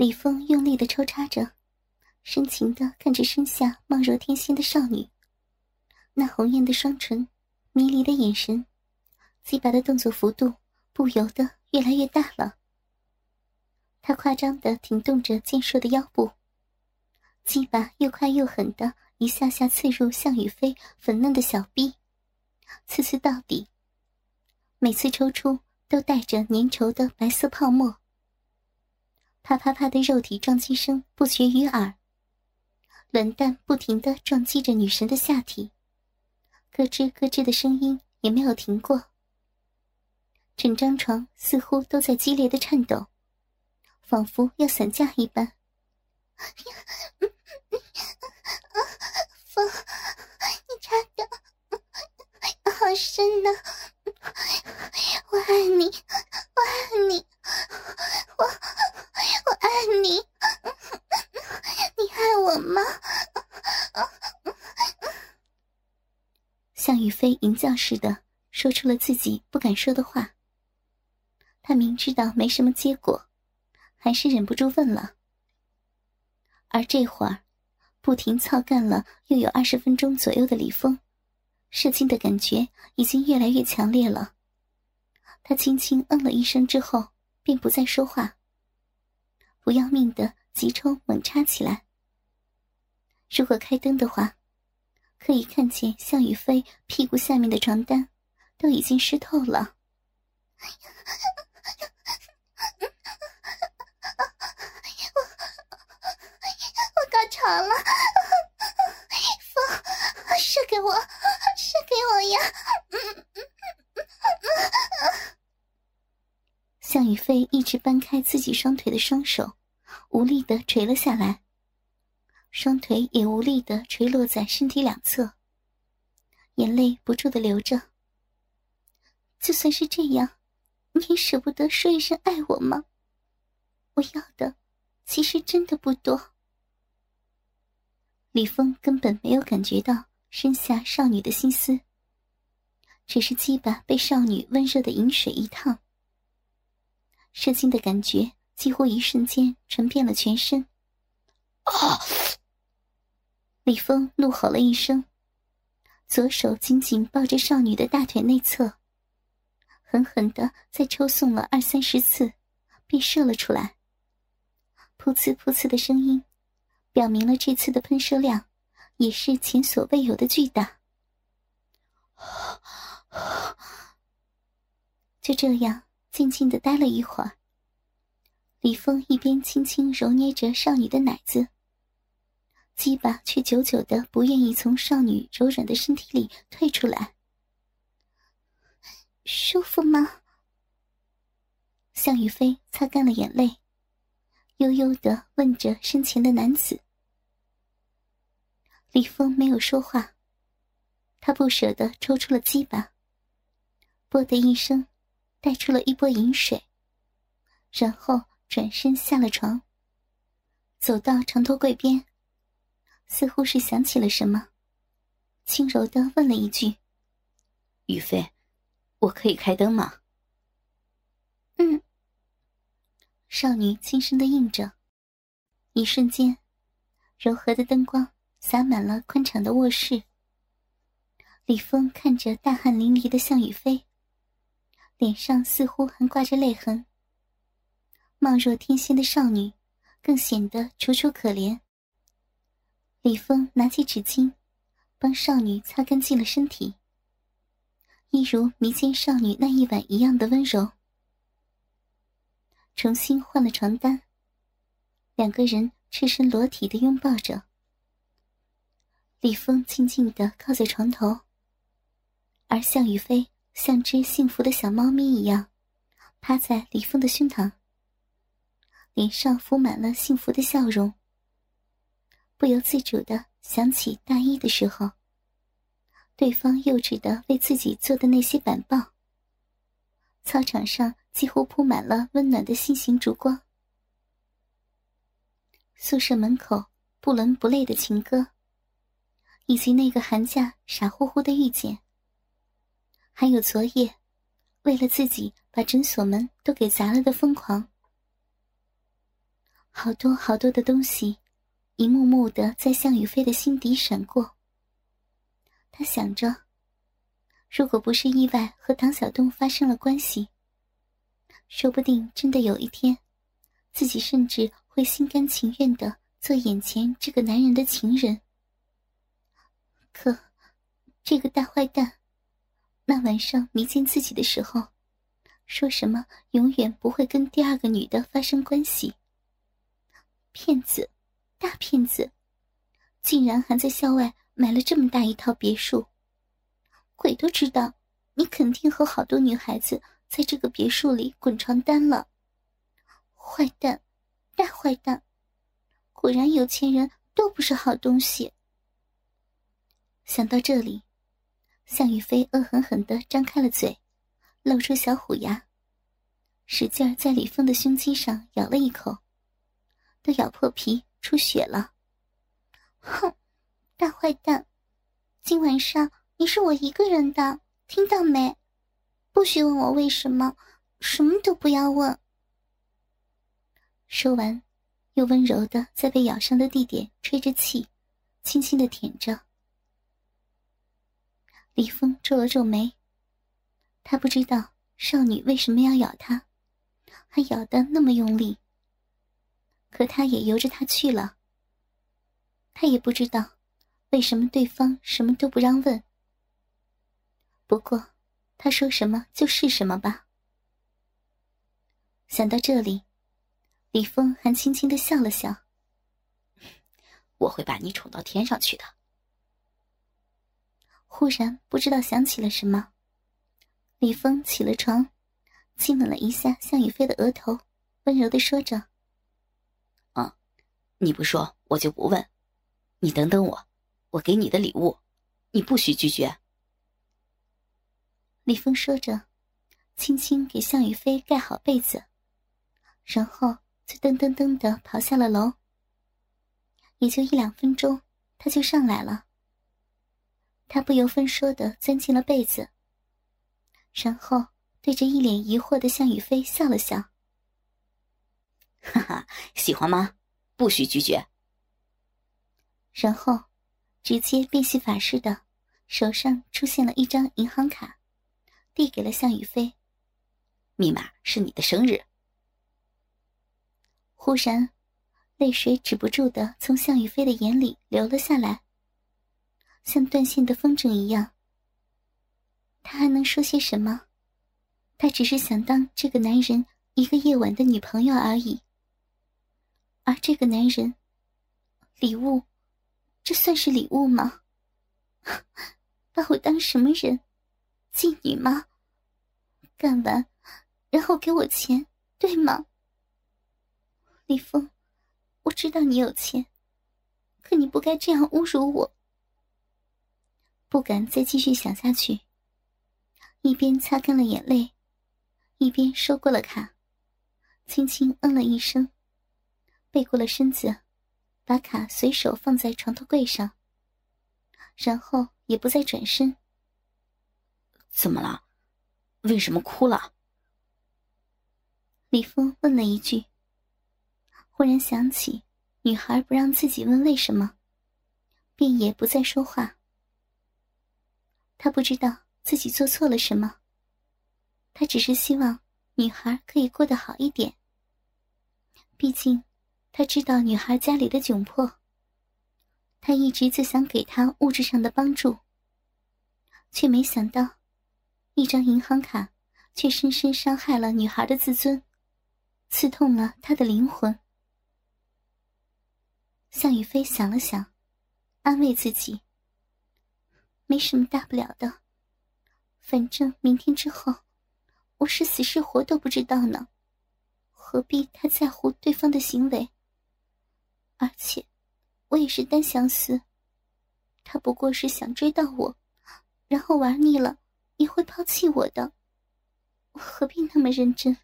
李峰用力的抽插着，深情的看着身下貌若天仙的少女，那红艳的双唇，迷离的眼神，鸡巴的动作幅度不由得越来越大了。他夸张的挺动着健硕的腰部，鸡巴又快又狠的一下下刺入向雨飞粉嫩的小臂，刺刺到底。每次抽出都带着粘稠的白色泡沫。啪啪啪的肉体撞击声不绝于耳，卵蛋不停的撞击着女神的下体，咯吱咯吱的声音也没有停过。整张床似乎都在激烈的颤抖，仿佛要散架一般。风，你插的好深呐！我爱你，我爱你，你，你爱我吗？向雨飞吟叫似的说出了自己不敢说的话。他明知道没什么结果，还是忍不住问了。而这会儿，不停操干了又有二十分钟左右的李峰，射精的感觉已经越来越强烈了。他轻轻嗯了一声之后，便不再说话。不要命的急抽猛插起来。如果开灯的话，可以看见向宇飞屁股下面的床单都已经湿透了。我我高潮了，风射给我，射给我呀！向宇飞一直掰开自己双腿的双手，无力的垂了下来，双腿也无力的垂落在身体两侧，眼泪不住的流着。就算是这样，你也舍不得说一声爱我吗？我要的，其实真的不多。李峰根本没有感觉到身下少女的心思，只是鸡巴被少女温热的饮水一烫。射精的感觉几乎一瞬间传遍了全身。啊！李峰怒吼了一声，左手紧紧抱着少女的大腿内侧，狠狠的再抽送了二三十次，便射了出来。噗呲噗呲的声音，表明了这次的喷射量也是前所未有的巨大。就这样。静静的待了一会儿，李峰一边轻轻揉捏着少女的奶子，鸡巴却久久的不愿意从少女柔软的身体里退出来。舒服吗？向雨飞擦干了眼泪，悠悠的问着身前的男子。李峰没有说话，他不舍得抽出了鸡巴，啵的一声。带出了一波饮水，然后转身下了床，走到床头柜边，似乎是想起了什么，轻柔的问了一句：“雨飞，我可以开灯吗？”“嗯。”少女轻声的应着。一瞬间，柔和的灯光洒满了宽敞的卧室。李峰看着大汗淋漓的向雨飞。脸上似乎还挂着泪痕，貌若天仙的少女，更显得楚楚可怜。李峰拿起纸巾，帮少女擦干净了身体，一如迷奸少女那一晚一样的温柔。重新换了床单，两个人赤身裸体的拥抱着。李峰静静的靠在床头，而向雨飞。像只幸福的小猫咪一样，趴在李峰的胸膛，脸上浮满了幸福的笑容。不由自主的想起大一的时候，对方幼稚的为自己做的那些板报。操场上几乎铺满了温暖的心形烛光，宿舍门口不伦不类的情歌，以及那个寒假傻乎乎的遇见。还有昨夜，为了自己把诊所门都给砸了的疯狂。好多好多的东西，一幕幕的在向雨飞的心底闪过。他想着，如果不是意外和唐小东发生了关系，说不定真的有一天，自己甚至会心甘情愿的做眼前这个男人的情人。可，这个大坏蛋，那晚上迷奸自己的时候，说什么永远不会跟第二个女的发生关系。骗子，大骗子，竟然还在校外买了这么大一套别墅。鬼都知道，你肯定和好多女孩子在这个别墅里滚床单了。坏蛋，大坏蛋，果然有钱人都不是好东西。想到这里，向雨飞恶狠狠地张开了嘴，露出小虎牙，使劲儿在李峰的胸肌上咬了一口。都咬破皮出血了！哼，大坏蛋，今晚上你是我一个人的，听到没？不许问我为什么，什么都不要问。说完，又温柔的在被咬伤的地点吹着气，轻轻的舔着。李峰皱了皱眉，他不知道少女为什么要咬他，还咬得那么用力。可他也由着他去了。他也不知道为什么对方什么都不让问。不过，他说什么就是什么吧。想到这里，李峰还轻轻的笑了笑：“ 我会把你宠到天上去的。”忽然不知道想起了什么，李峰起了床，亲吻了一下向雨飞的额头，温柔的说着。你不说，我就不问。你等等我，我给你的礼物，你不许拒绝。李峰说着，轻轻给向雨飞盖好被子，然后就噔噔噔的跑下了楼。也就一两分钟，他就上来了。他不由分说的钻进了被子，然后对着一脸疑惑的向雨飞笑了笑：“ 哈哈，喜欢吗？”不许拒绝。然后，直接变戏法似的，手上出现了一张银行卡，递给了向雨飞。密码是你的生日。忽然，泪水止不住的从向雨飞的眼里流了下来，像断线的风筝一样。他还能说些什么？他只是想当这个男人一个夜晚的女朋友而已。而这个男人，礼物，这算是礼物吗？把我当什么人？妓女吗？干完，然后给我钱，对吗？李峰，我知道你有钱，可你不该这样侮辱我。不敢再继续想下去，一边擦干了眼泪，一边收过了卡，轻轻嗯了一声。背过了身子，把卡随手放在床头柜上，然后也不再转身。怎么了？为什么哭了？李峰问了一句。忽然想起女孩不让自己问为什么，便也不再说话。他不知道自己做错了什么，他只是希望女孩可以过得好一点。毕竟。他知道女孩家里的窘迫，他一直就想给她物质上的帮助，却没想到，一张银行卡却深深伤害了女孩的自尊，刺痛了她的灵魂。向雨飞想了想，安慰自己：“没什么大不了的，反正明天之后，我是死是活都不知道呢，何必太在乎对方的行为？”而且，我也是单相思，他不过是想追到我，然后玩腻了也会抛弃我的，我何必那么认真？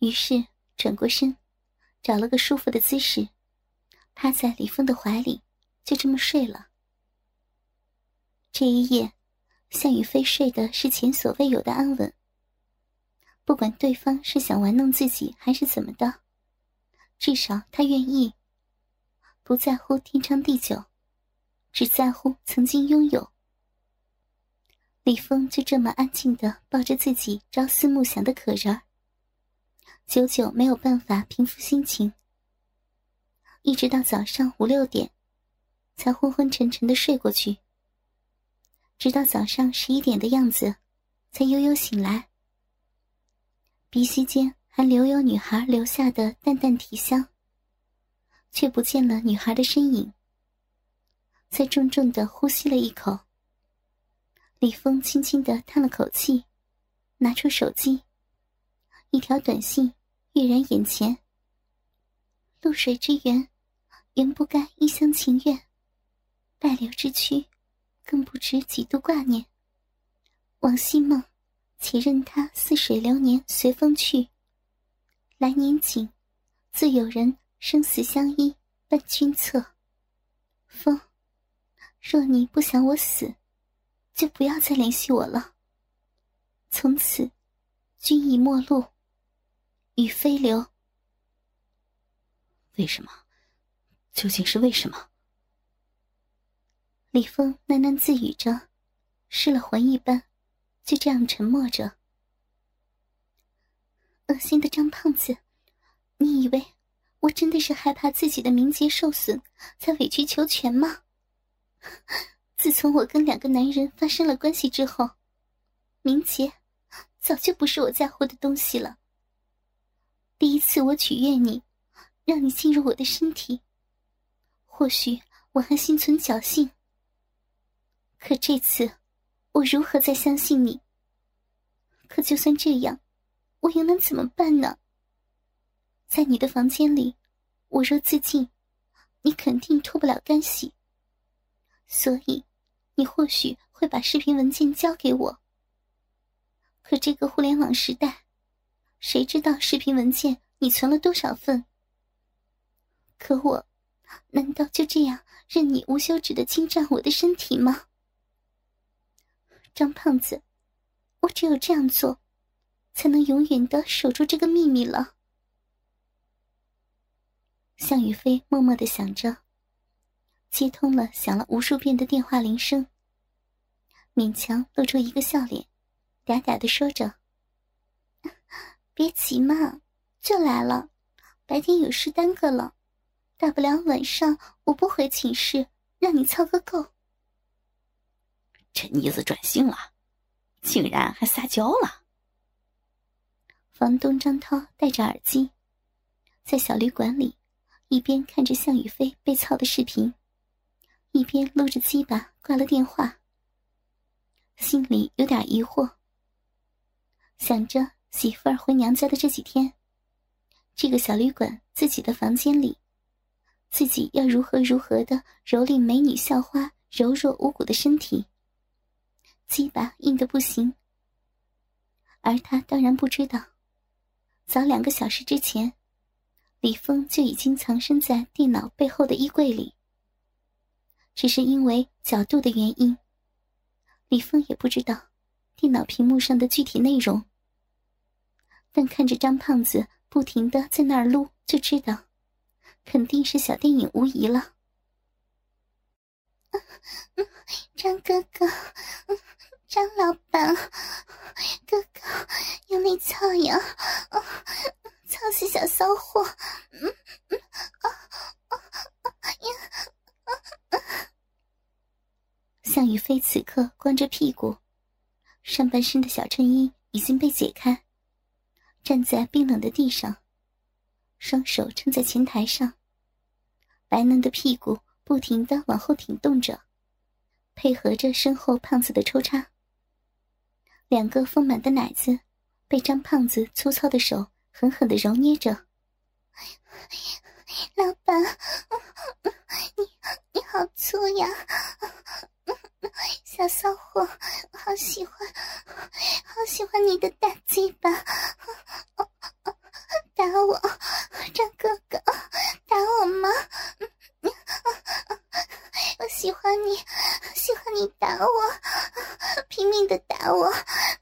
于是转过身，找了个舒服的姿势，趴在李峰的怀里，就这么睡了。这一夜，夏雨飞睡的是前所未有的安稳。不管对方是想玩弄自己还是怎么的。至少他愿意，不在乎天长地久，只在乎曾经拥有。李峰就这么安静的抱着自己朝思暮想的可人儿，久久没有办法平复心情，一直到早上五六点，才昏昏沉沉的睡过去。直到早上十一点的样子，才悠悠醒来。鼻息间还留有女孩留下的淡淡体香，却不见了女孩的身影。才重重的呼吸了一口，李峰轻轻的叹了口气，拿出手机，一条短信跃然眼前：“露水之缘，原不该一厢情愿；败柳之躯。”更不知几度挂念。往昔梦，且任他似水流年，随风去。来年景，自有人生死相依，伴君侧。风，若你不想我死，就不要再联系我了。从此，君已陌路，雨飞流。为什么？究竟是为什么？李峰喃喃自语着，失了魂一般，就这样沉默着。恶心的张胖子，你以为我真的是害怕自己的名节受损，才委曲求全吗？自从我跟两个男人发生了关系之后，名节早就不是我在乎的东西了。第一次我取悦你，让你进入我的身体，或许我还心存侥幸。可这次，我如何再相信你？可就算这样，我又能怎么办呢？在你的房间里，我若自尽，你肯定脱不了干系。所以，你或许会把视频文件交给我。可这个互联网时代，谁知道视频文件你存了多少份？可我，难道就这样任你无休止的侵占我的身体吗？张胖子，我只有这样做，才能永远的守住这个秘密了。向宇飞默默的想着，接通了响了无数遍的电话铃声，勉强露出一个笑脸，嗲嗲的说着：“ 别急嘛，就来了。白天有事耽搁了，大不了晚上我不回寝室，让你操个够。”这妮子转性了，竟然还撒娇了。房东张涛戴着耳机，在小旅馆里，一边看着向宇飞被操的视频，一边撸着鸡巴挂了电话，心里有点疑惑，想着媳妇儿回娘家的这几天，这个小旅馆自己的房间里，自己要如何如何的蹂躏美女校花柔弱无骨的身体。鸡巴硬的不行，而他当然不知道，早两个小时之前，李峰就已经藏身在电脑背后的衣柜里。只是因为角度的原因，李峰也不知道电脑屏幕上的具体内容。但看着张胖子不停的在那儿撸，就知道，肯定是小电影无疑了。张哥哥，张老板，哥哥，用力操呀！操死小骚货！嗯嗯啊啊啊呀！向宇飞此刻光着屁股，上半身的小衬衣已经被解开，站在冰冷的地上，双手撑在前台上，白嫩的屁股。不停的往后挺动着，配合着身后胖子的抽插，两个丰满的奶子被张胖子粗糙的手狠狠的揉捏着。老板，你你好粗呀，小骚货，好喜欢，好喜欢你的大鸡巴，我，张哥哥，打我吗？我喜欢你，喜欢你打我，拼命的打我，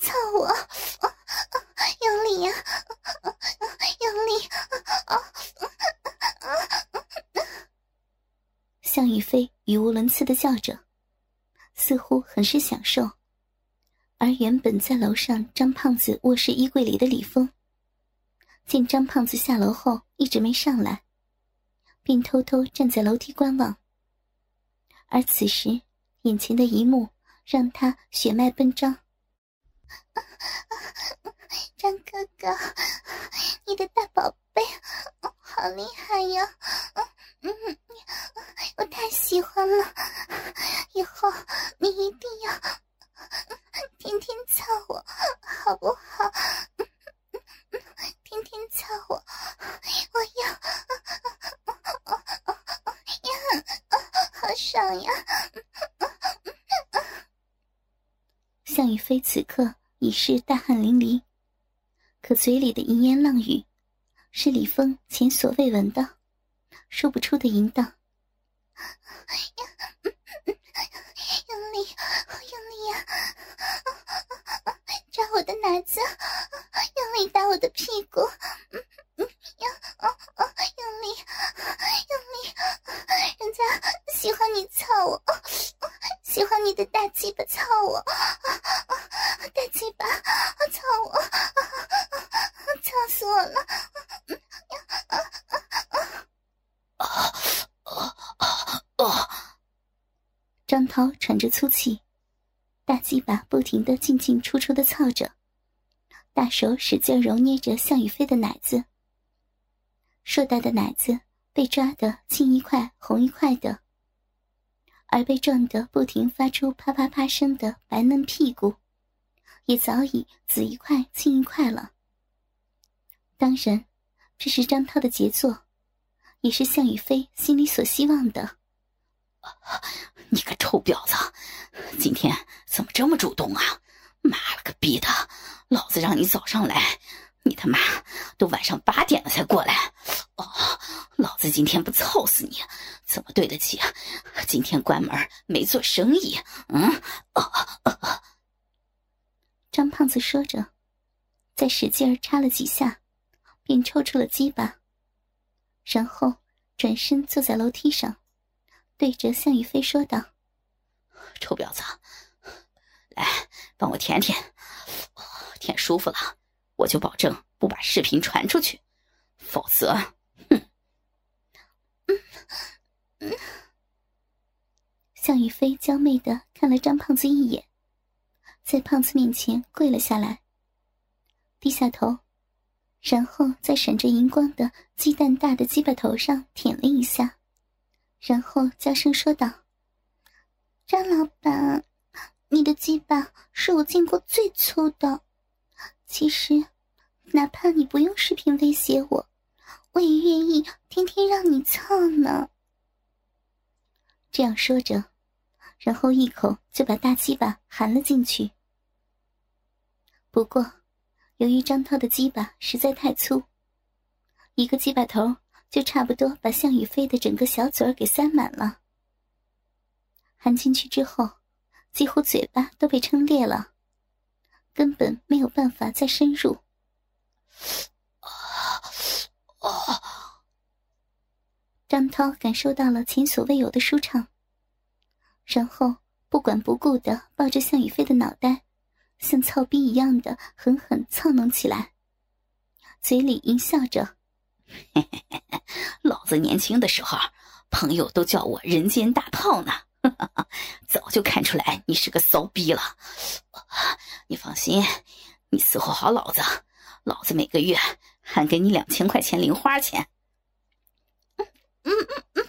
操我，用力呀，用力！啊向宇飞次的叫着，似乎很是享受。而原本在楼上张胖子卧室衣柜里的李峰，见张胖子下楼后一直没上来，便偷偷站在楼梯观望。而此时，眼前的一幕让他血脉奔张。张哥哥，你的大宝贝，好厉害呀！嗯嗯，我太喜欢了，以后你一定要天天操我，好不好？天天操我，我要，呀，好爽呀！向宇飞此刻已是大汗淋漓。可嘴里的淫言浪语，是李峰前所未闻的，说不出的淫荡。用力，用力呀！抓我的奶子，用力打我的屁股。嗯嗯，要哦哦，用力，用力，人家喜欢你操我，喜欢你的大鸡巴操我，大鸡巴操我。操死我了啊啊啊啊啊张涛喘着粗气，大鸡巴不停的进进出出的操着，大手使劲揉捏着向宇飞的奶子。硕大的奶子被抓得青一块红一块的，而被撞得不停发出啪啪啪声的白嫩屁股，也早已紫一块青一块了。当然，这是张涛的杰作，也是向宇飞心里所希望的。你个臭婊子，今天怎么这么主动啊？妈了个逼的，老子让你早上来，你他妈都晚上八点了才过来。哦，老子今天不操死你，怎么对得起今天关门没做生意？嗯，哦哦张胖子说着，再使劲儿插了几下，便抽出了鸡巴，然后转身坐在楼梯上。对着向宇飞说道：“臭婊子，来帮我舔舔，舔舒服了，我就保证不把视频传出去，否则，哼！”嗯嗯。向宇飞娇媚的看了张胖子一眼，在胖子面前跪了下来，低下头，然后在闪着荧光的鸡蛋大的鸡巴头上舔了一下。然后娇声说道：“张老板，你的鸡巴是我见过最粗的。其实，哪怕你不用视频威胁我，我也愿意天天让你操呢。”这样说着，然后一口就把大鸡巴含了进去。不过，由于张涛的鸡巴实在太粗，一个鸡巴头。就差不多把向宇飞的整个小嘴儿给塞满了，含进去之后，几乎嘴巴都被撑裂了，根本没有办法再深入。张涛感受到了前所未有的舒畅，然后不管不顾的抱着向宇飞的脑袋，像操逼一样的狠狠操弄起来，嘴里淫笑着。老子年轻的时候，朋友都叫我“人间大炮”呢。早就看出来你是个骚逼了。你放心，你伺候好老子，老子每个月还给你两千块钱零花钱。嗯嗯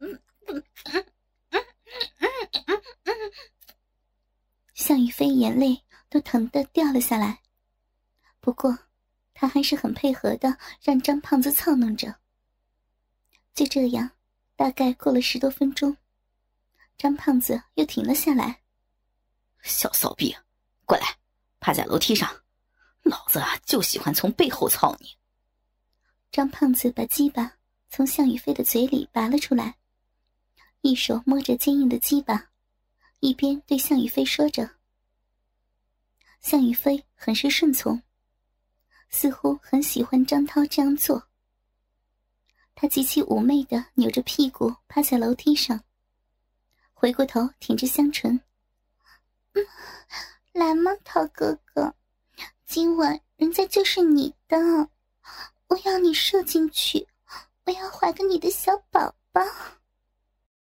嗯嗯。向宇飞眼泪都疼得掉了下来，不过他还是很配合的，让张胖子操弄着。就这样，大概过了十多分钟，张胖子又停了下来。小骚逼，过来，趴在楼梯上，老子啊就喜欢从背后操你。张胖子把鸡巴从向宇飞的嘴里拔了出来，一手摸着坚硬的鸡巴。一边对向宇飞说着，向宇飞很是顺从，似乎很喜欢张涛这样做。他极其妩媚的扭着屁股趴在楼梯上，回过头舔着香唇：“嗯，来吗，涛哥哥，今晚人家就是你的，我要你射进去，我要怀个你的小宝宝。”